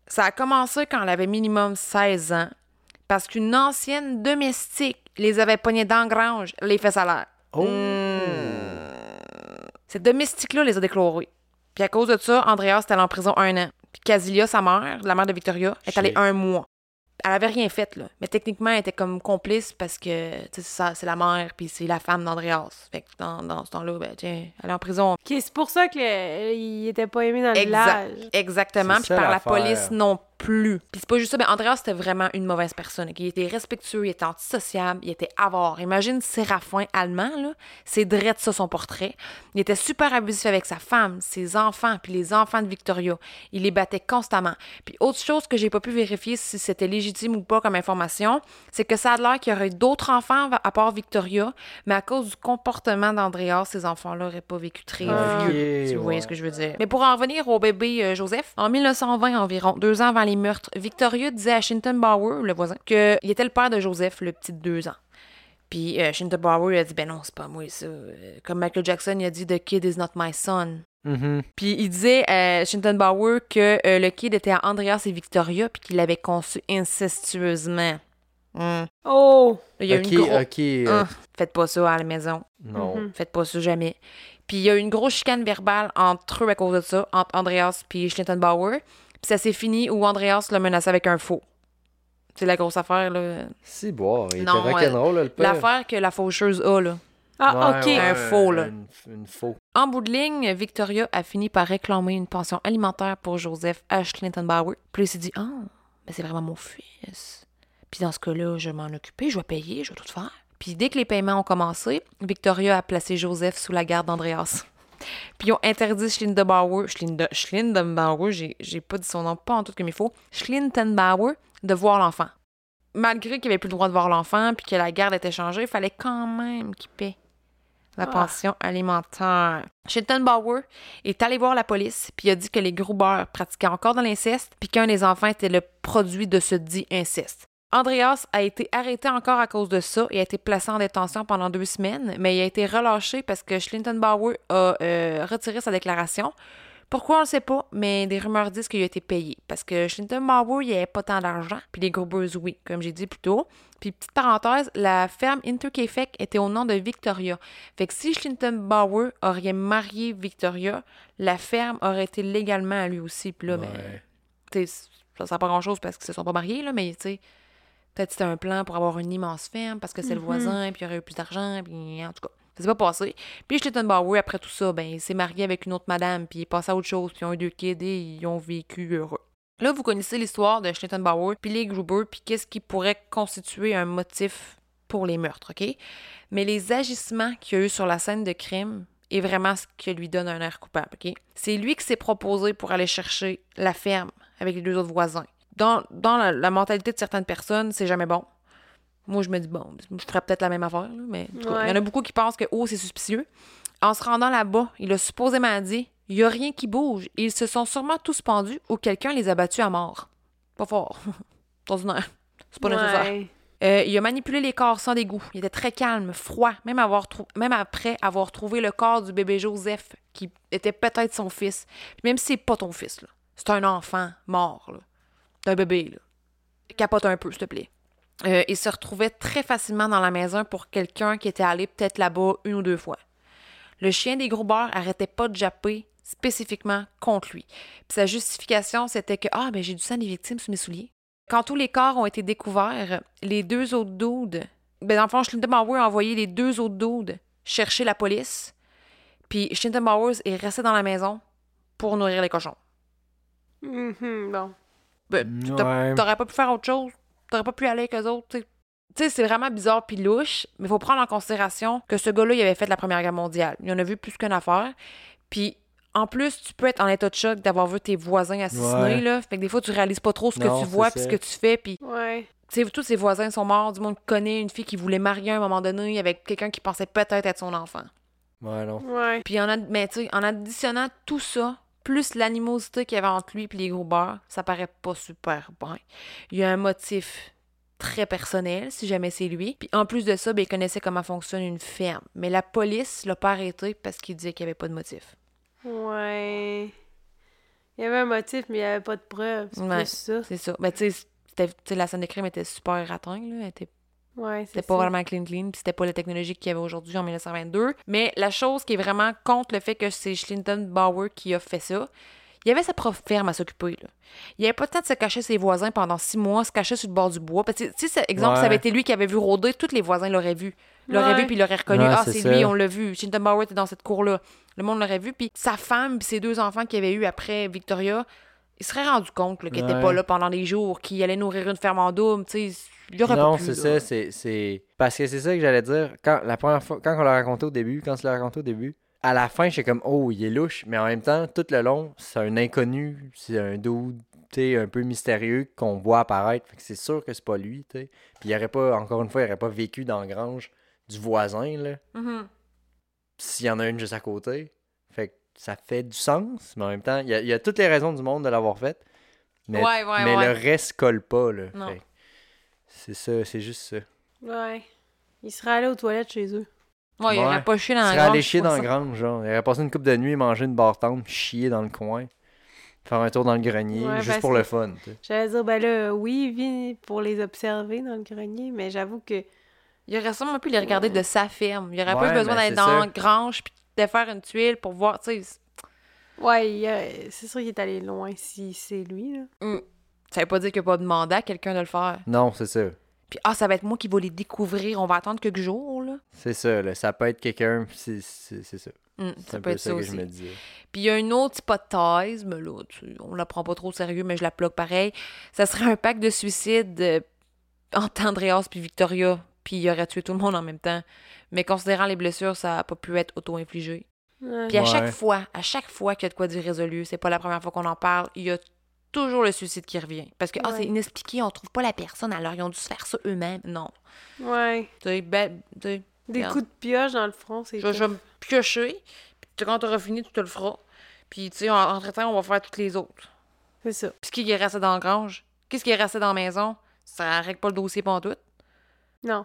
Ça a commencé quand elle avait minimum 16 ans, parce qu'une ancienne domestique les avait pognés dans la grange, les fesses à l'air. Oh. Hmm. Cette domestique-là les a déclarés. Puis à cause de ça, Andreas est allé en prison un an. Puis Casilia, sa mère, la mère de Victoria, est allée un mois. Elle avait rien fait, là. Mais techniquement, elle était comme complice parce que, tu sais, c'est ça, c'est la mère, puis c'est la femme d'Andreas. Fait que dans, dans ce temps-là, ben, tiens, elle est en prison. Ok, c'est pour ça qu'il était pas aimé dans le Exact. village. Exactement. C'est Puis ça, par la police non plus. Puis c'est pas juste ça, mais Andreas, c'était vraiment une mauvaise personne. Il était respectueux, il était antisociable, il était avare. Imagine Séraphin allemand, là. C'est drette ça son portrait. Il était super abusif avec sa femme, ses enfants, puis les enfants de Victoria. Il les battait constamment. Puis autre chose que j'ai pas pu vérifier si c'était légitime ou pas comme information, c'est que ça a l'air qu'il y aurait d'autres enfants à part Victoria, mais à cause du comportement d'Andreas, ces enfants-là auraient pas vécu très Ah. vieux. Si vous voyez ouais. ce que je veux dire. Mais pour en revenir au bébé euh, Joseph, en 1920 environ, deux ans avant les meurtres, Victoria disait à Shinton Bauer, le voisin, qu'il était le père de Joseph, le petit de deux ans. Puis euh, Shinton Bauer il a dit Ben non, c'est pas moi ça. Euh, Comme Michael Jackson, il a dit The kid is not my son. Mhm. Puis il disait à Shinton Bauer que euh, le kid était à Andreas et Victoria, puis qu'il l'avait conçu incestueusement. Hmm. Oh! Il y a eu ok, une gros... euh, Ah, faites pas ça à la maison. Non. Mhm. Faites pas ça jamais. Puis il y a eu une grosse chicane verbale entre eux à cause de ça, entre Andreas puis Schlittenbauer. Puis ça s'est fini où Andreas l'a menacé avec un faux. C'est la grosse affaire, là. Si, boire. Il Non, était rock'n'roll, là, le père. L'affaire que la faucheuse a, là. Ah, Ouais, ok. ouais, Un faux, là. Une, une faux. En bout de ligne, Victoria a fini par réclamer une pension alimentaire pour Joseph H. Schlittenbauer. Puis il s'est dit, ah, ben c'est vraiment mon fils. Puis dans ce cas-là, je vais m'en occuper, je vais payer, je vais tout faire. Puis dès que les paiements ont commencé, Victoria a placé Joseph sous la garde d'Andreas. Puis ils ont interdit Schlittenbauer, Schlinde- Schlittenbauer, j'ai j'ai pas dit son nom, pas en tout comme il faut, Schlittenbauer, de voir l'enfant. Malgré qu'il avait plus le droit de voir l'enfant, puis que la garde était changée, il fallait quand même qu'il paie la Ah. pension alimentaire. Schlittenbauer est allé voir la police, puis il a dit que les Gruber pratiquaient encore dans l'inceste, puis qu'un des enfants était le produit de ce dit inceste. Andreas a été arrêté encore à cause de ça et a été placé en détention pendant deux semaines, mais il a été relâché parce que Schlittenbauer a euh, retiré sa déclaration. Pourquoi on ne sait pas, mais des rumeurs disent qu'il a été payé. Parce que Schlittenbauer, il n'y avait pas tant d'argent, puis les Grubers, oui, comme j'ai dit plus tôt. Puis petite parenthèse, la ferme Interkefek était au nom de Victoria. Fait que si Schlittenbauer aurait marié Victoria, la ferme aurait été légalement à lui aussi. Puis là, ben, Ouais. tu sais, ça ne sert pas grand-chose parce qu'ils se sont pas mariés, là, mais tu sais, peut-être c'était un plan pour avoir une immense ferme parce que c'est le voisin, puis il y aurait eu plus d'argent, puis en tout cas. Ça s'est pas passé. Puis Schlittenbauer, après tout ça, ben, il s'est marié avec une autre madame, puis il est passé à autre chose, puis ils ont eu deux kids et ils ont vécu heureux. Là, vous connaissez l'histoire de Schlittenbauer, puis les Gruber, puis qu'est-ce qui pourrait constituer un motif pour les meurtres, OK? Mais les agissements qu'il y a eu sur la scène de crime est vraiment ce qui lui donne un air coupable, OK? C'est lui qui s'est proposé pour aller chercher la ferme avec les deux autres voisins. Dans, dans la, la mentalité de certaines personnes, c'est jamais bon. Moi, je me dis, bon, je ferais peut-être la même affaire, là, mais il y en a beaucoup qui pensent que, oh, c'est suspicieux. En se rendant là-bas, il a supposément dit, il n'y a rien qui bouge. Ils se sont sûrement tous pendus ou quelqu'un les a battus à mort. Pas fort. Ordinaire. C'est pas nécessaire. Ouais. Euh, il a manipulé les corps sans dégoût. Il était très calme, froid, même, avoir même après avoir trouvé le corps du bébé Joseph, qui était peut-être son fils. Puis même si c'est pas ton fils, c'est un enfant mort, là. C'est un bébé, là. Capote un peu, s'il te plaît. Euh, il se retrouvait très facilement dans la maison pour quelqu'un qui était allé peut-être là-bas une ou deux fois. Le chien des Gruber arrêtait pas de japper spécifiquement contre lui. Puis sa justification, c'était que Ah, ben j'ai du sang des victimes sous mes souliers. Quand tous les corps ont été découverts, les deux autres dudes, ben dans le fond, a envoyé les deux autres dudes chercher la police, puis Schlittenbauer est resté dans la maison pour nourrir les cochons. Mhm, bon. Ben, Ouais. T'aurais pas pu faire autre chose. T'aurais pas pu aller avec eux autres, tu sais. Tu sais, c'est vraiment bizarre puis louche, mais il faut prendre en considération que ce gars-là, il avait fait la Première Guerre mondiale. Il en a vu plus qu'une affaire. Puis, en plus, tu peux être en état de choc d'avoir vu tes voisins assassinés, Ouais. là. Fait que des fois, tu réalises pas trop ce que Non, tu vois puis ce que tu fais. Puis, Ouais. tu sais, tous ses voisins sont morts. Du monde connaît une fille qui voulait marier à un moment donné avec quelqu'un qui pensait peut-être être son enfant. Ouais, non. Ouais. Puis en, ad- mais tu sais, en additionnant tout ça, plus l'animosité qu'il y avait entre lui et les gros beurs, ça paraît pas super bien. Il y a un motif très personnel, si jamais c'est lui. Puis en plus de ça, ben, il connaissait comment fonctionne une ferme. Mais la police l'a pas arrêté parce qu'il disait qu'il n'y avait pas de motif. Ouais. Il y avait un motif, mais il n'y avait pas de preuves. C'est Ouais. ça. C'est ça. Mais tu sais, c'était- tu sais, la scène de crime était super atteinte, là. Elle était Ouais, C'était pas ça. vraiment clean clean, puis c'était pas la technologie qu'il y avait aujourd'hui en 1922. Mais la chose qui est vraiment contre le fait que c'est Schlinton Bauer qui a fait ça, il y avait sa propre ferme à s'occuper. Là. Il n'y avait pas le temps de se cacher ses voisins pendant six mois, se cacher sur le bord du bois. Parce que, tu sais, exemple, Ouais. ça avait été lui qui avait vu rôder, tous les voisins l'auraient vu. L'auraient Ouais. vu, puis l'auraient reconnu. Ouais, ah, c'est lui, on l'a vu. Schlinton Bauer était dans cette cour-là. Le monde l'aurait vu. Puis sa femme, puis ses deux enfants qu'il avait eu après Victoria, il serait rendu compte qu'il n'était Ouais. pas là pendant les jours, qu'il allait nourrir une ferme en double. Tu sais, il aurait Non, c'est ça, c'est. Parce que c'est ça que j'allais dire. Quand, la première fois, quand on l'a raconté au début, quand tu l'as raconté au début, à la fin, j'étais comme, oh, il est louche, mais en même temps, tout le long, c'est un inconnu, c'est un dude, tu sais, un peu mystérieux qu'on voit apparaître. Fait que c'est sûr que c'est pas lui, tu sais. Puis il aurait pas, encore une fois, il aurait pas vécu dans la grange du voisin, là, Mhm. s'il y en a une juste à côté. Ça fait du sens, mais en même temps, il y a, il y a toutes les raisons du monde de l'avoir fait. Mais, Ouais, ouais, mais ouais. le reste colle pas, là. C'est ça, c'est juste ça. Ouais. Il serait allé aux toilettes chez eux. Ouais, il aurait pas chié dans Il la serait grange allé chier dans le grange, genre. Il aurait passé une coupe de nuit, manger une barre tendre, chier dans le coin, faire un tour dans le grenier, Ouais, juste pour que- le fun. J'allais dire, ben là, oui, viens pour les observer dans le grenier, mais j'avoue que. Il aurait sûrement pu les regarder de sa ferme. Il aurait pas eu besoin ben, d'être dans la grange puis de faire une tuile pour voir, tu sais. Ouais, c'est sûr qu'il est allé loin si c'est lui, là. Ça veut pas dire qu'il a pas demandé à quelqu'un de le faire. Non, c'est ça. Puis, ah, ça va être moi qui vais les découvrir. On va attendre quelques jours, là. C'est ça, là. Ça peut être quelqu'un, c'est ça. C'est ça un peut peu être ça, ça que aussi. je me disais. Puis il y a une autre hypothèse, mais là, tu- on la prend pas trop au sérieux, mais je la bloque pareil. Ça serait un pacte de suicide euh, entre Andreas puis Victoria, puis il aurait tué tout le monde en même temps. Mais considérant les blessures, ça a pas pu être auto-infligé. Ouais. Puis à Ouais. chaque fois, à chaque fois qu'il y a de quoi d'irrésolu, c'est pas la première fois qu'on en parle, il y a toujours le suicide qui revient. Parce que, ah, Ouais. c'est inexpliqué, on trouve pas la personne, alors ils ont dû se faire ça eux-mêmes. Non. Ouais. Tu sais, ben, Des coups de pioche dans le front, c'est. je, je vais me piocher, puis quand t'auras fini, tu te le feras. Puis, tu sais, en- entre-temps, on va faire toutes les autres. C'est ça. Puis, qui est resté dans la grange? Qu'est-ce qui est resté dans la maison? Ça règle pas le dossier pantoute. Non.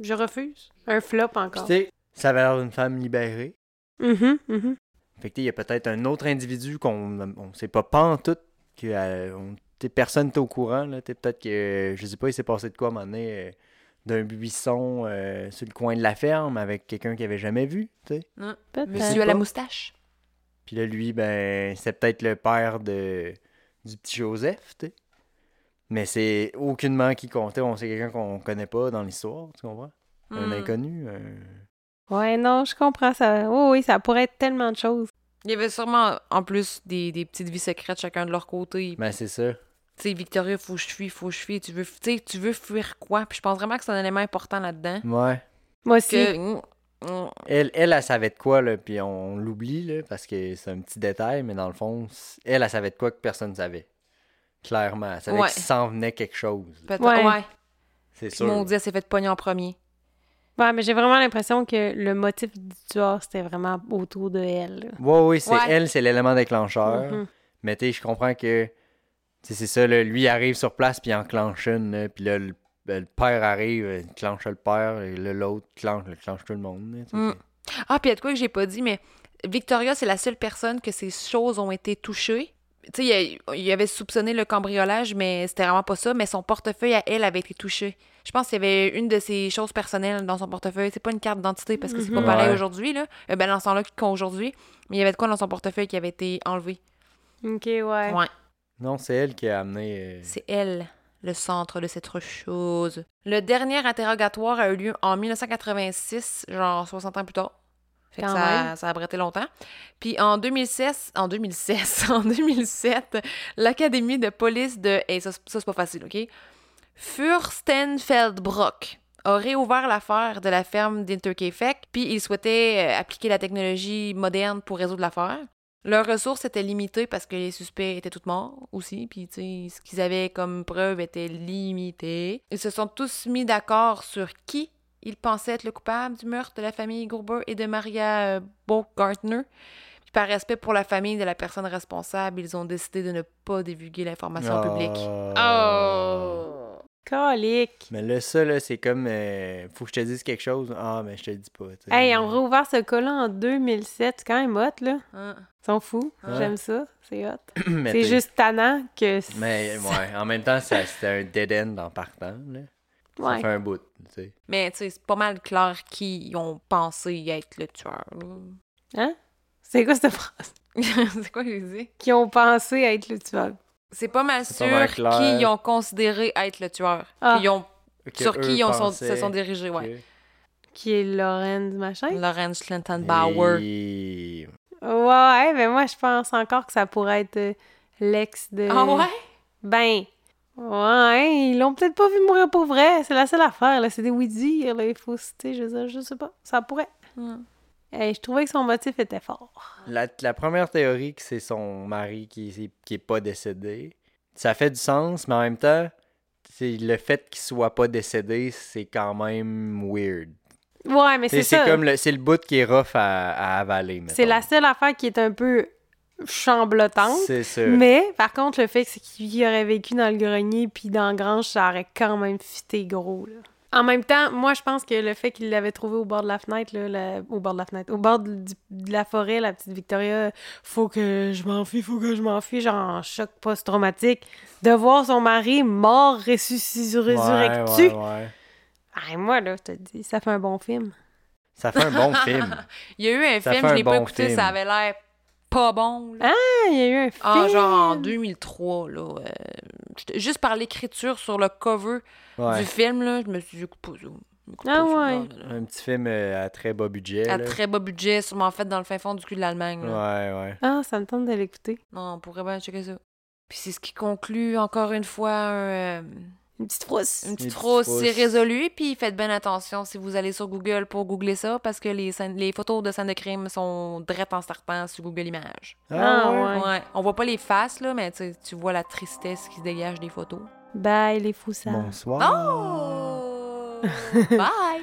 Je refuse. Un flop encore. tu sais, ça avait l'air d'une femme libérée. Mhm, mhm. Fait que tu sais, il y a peut-être un autre individu qu'on on sait pas pas en tout, que euh, on- personne n'est au courant. Là, T'sais, peut-être que, je sais pas, il s'est passé de quoi à un moment donné, euh, d'un buisson euh, sur le coin de la ferme avec quelqu'un qu'il avait jamais vu. tu sais. Peut-être. Monsieur à la moustache. Puis là, lui, ben, c'est peut-être le père de du petit Joseph, tu sais. Mais c'est aucunement qui comptait. On sait quelqu'un qu'on connaît pas dans l'histoire, tu comprends? Un Hmm. inconnu. un- Ouais, non, je comprends ça. Oui, oui, ça pourrait être tellement de choses. Il y avait sûrement, en plus, des, des petites vies secrètes chacun de leur côté. Ben, c'est ça. Tu sais, Victoria, faut que je fuis, faut que je fuis. Tu veux, tu veux fuir quoi? Puis je pense vraiment que c'est un élément important là-dedans. Ouais. Moi aussi. Que... Mm, mm, Elle, elle, elle savait de quoi, là, puis on, l'oublie, là, parce que c'est un petit détail, mais dans le fond, elle, elle savait de quoi que personne ne savait. Clairement. Elle savait Ouais. qu'il s'en venait quelque chose. Peut-être, Ouais. ouais. C'est Puis sûr. maudit, elle s'est fait pogner en premier. Ouais, mais j'ai vraiment l'impression que le motif du tueur, c'était vraiment autour de elle. là. Ouais, oui, c'est Ouais. elle, c'est l'élément déclencheur. Mhm. Mais tu sais, je comprends que tu sais, c'est ça, là, lui il arrive sur place puis il enclenche une, là, puis là, le, ben, le père arrive, euh, il clenche le père, et là, l'autre clenche, le clenche tout le monde. là, tu sais. Mm. Ah, puis il y a de quoi que j'ai pas dit, mais Victoria, c'est la seule personne que ces choses ont été touchées. Tu sais, il, avait soupçonné le cambriolage, mais c'était vraiment pas ça. Mais son portefeuille à elle avait été touché. Je pense qu'il y avait une de ses choses personnelles dans son portefeuille. C'est pas une carte d'identité parce que c'est pas Mhm. pareil Ouais. aujourd'hui, là. Euh, ben, dans ce temps-là qu'aujourd'hui. Mais il y avait de quoi dans son portefeuille qui avait été enlevé. Ok, ouais. Ouais. Non, c'est elle qui a amené. euh, C'est elle, le centre de cette chose. Le dernier interrogatoire a eu lieu en 1986, genre 60 ans plus tard. Fait que Quand ça, a breté longtemps. Puis en 2016, en 2016, en 2007, l'Académie de police de... Hey, ça, c'est- ça c'est pas facile, OK? Furstenfeldbruck a réouvert l'affaire de la ferme d'Interkefek, puis il souhaitait euh, appliquer la technologie moderne pour résoudre l'affaire. Leurs ressources étaient limitées parce que les suspects étaient tous morts aussi, puis tu sais, ce qu'ils avaient comme preuve était limité. Ils se sont tous mis d'accord sur qui ils pensaient être le coupable du meurtre de la famille Gruber et de Maria euh, Baumgartner. Puis par respect pour la famille de la personne responsable, ils ont décidé de ne pas divulguer l'information publique. Oh! Colique. Mais là, ça, là, c'est comme. euh, faut que je te dise quelque chose. Ah, mais je te le dis pas. tu sais. Hey, on a rouvert ce cas-là en 2007. C'est quand même hot, là. Hein. Ils sont fous. Ouais. J'aime ça. C'est hot. C'est juste tannant que... Mais ouais, en même temps, c'était un dead end en partant. Là. Ça Ouais. fait un bout. Tu sais. Mais tu sais, c'est pas mal clair qui ils ont pensé être le tueur. là. Hein? C'est quoi cette phrase? c'est quoi que j'ai dit? Qui ont pensé être le tueur. C'est pas mal sûr pas mal clair. qui ils ont considéré être le tueur. Ah. Ils ont, sur qui ils ont sont- se sont dirigés, ouais. que- Qui est Lorenz machin? Lawrence Schlittenbauer. Et- Ouais, mais moi, je pense encore que ça pourrait être euh, l'ex de... Ah ouais? Ben, ouais, ils l'ont peut-être pas vu mourir pour vrai. C'est la seule affaire, là. C'est des oui-dire, là. Il faut citer, je, je sais pas. Ça pourrait. Hmm. Hey, je trouvais que son motif était fort. La, la première théorie, que c'est son mari qui, qui est pas décédé, ça fait du sens, mais en même temps, c'est le fait qu'il soit pas décédé, c'est quand même weird. Ouais, mais C'est c'est c'est ça. comme le, c'est le bout qui est rough à, à avaler. C'est la seule affaire qui est un peu chamblotante. C'est. Mais, par contre, le fait qu'il aurait vécu dans le grenier puis dans la grange, ça aurait quand même fité gros, là. En même temps, moi, je pense que le fait qu'il l'avait trouvé au bord de la fenêtre, là, la- au bord de la fenêtre, au bord de, du- de la forêt, la petite Victoria, faut que je m'enfuis, faut que je m'enfuis, genre en choc post-traumatique, de voir son mari mort, ressuscité, résurrectu. ouais, ouais. Ah, moi, là, je te dis, ça fait un bon film. Ça fait un bon film. Il y a eu un Ça film, je l'ai pas écouté, film. ça avait l'air pas bon. là. Ah, il y a eu un film. Ah, genre en 2003, là. euh, juste par l'écriture sur le cover Ouais. du film, là, je me suis dit, pas ça. Ah ouais. Un petit film euh, à très bas budget. À là. très bas budget, sûrement fait dans le fin fond du cul de l'Allemagne. Ouais, ouais. Ah, ça me tente de l'écouter. Non, on pourrait bien checker ça. Puis c'est ce qui conclut encore une fois un, euh, Une petite frousse. une petite frousse, c'est résolu. Puis faites bien attention si vous allez sur Google pour googler ça, parce que les, scènes- les photos de scènes de crime sont drettes en startant sur Google Images. Ah, ouais. Ouais. On voit pas les faces, là, mais tu vois la tristesse qui se dégage des photos. Bye, les foussards. Bonsoir. Oh! Bye!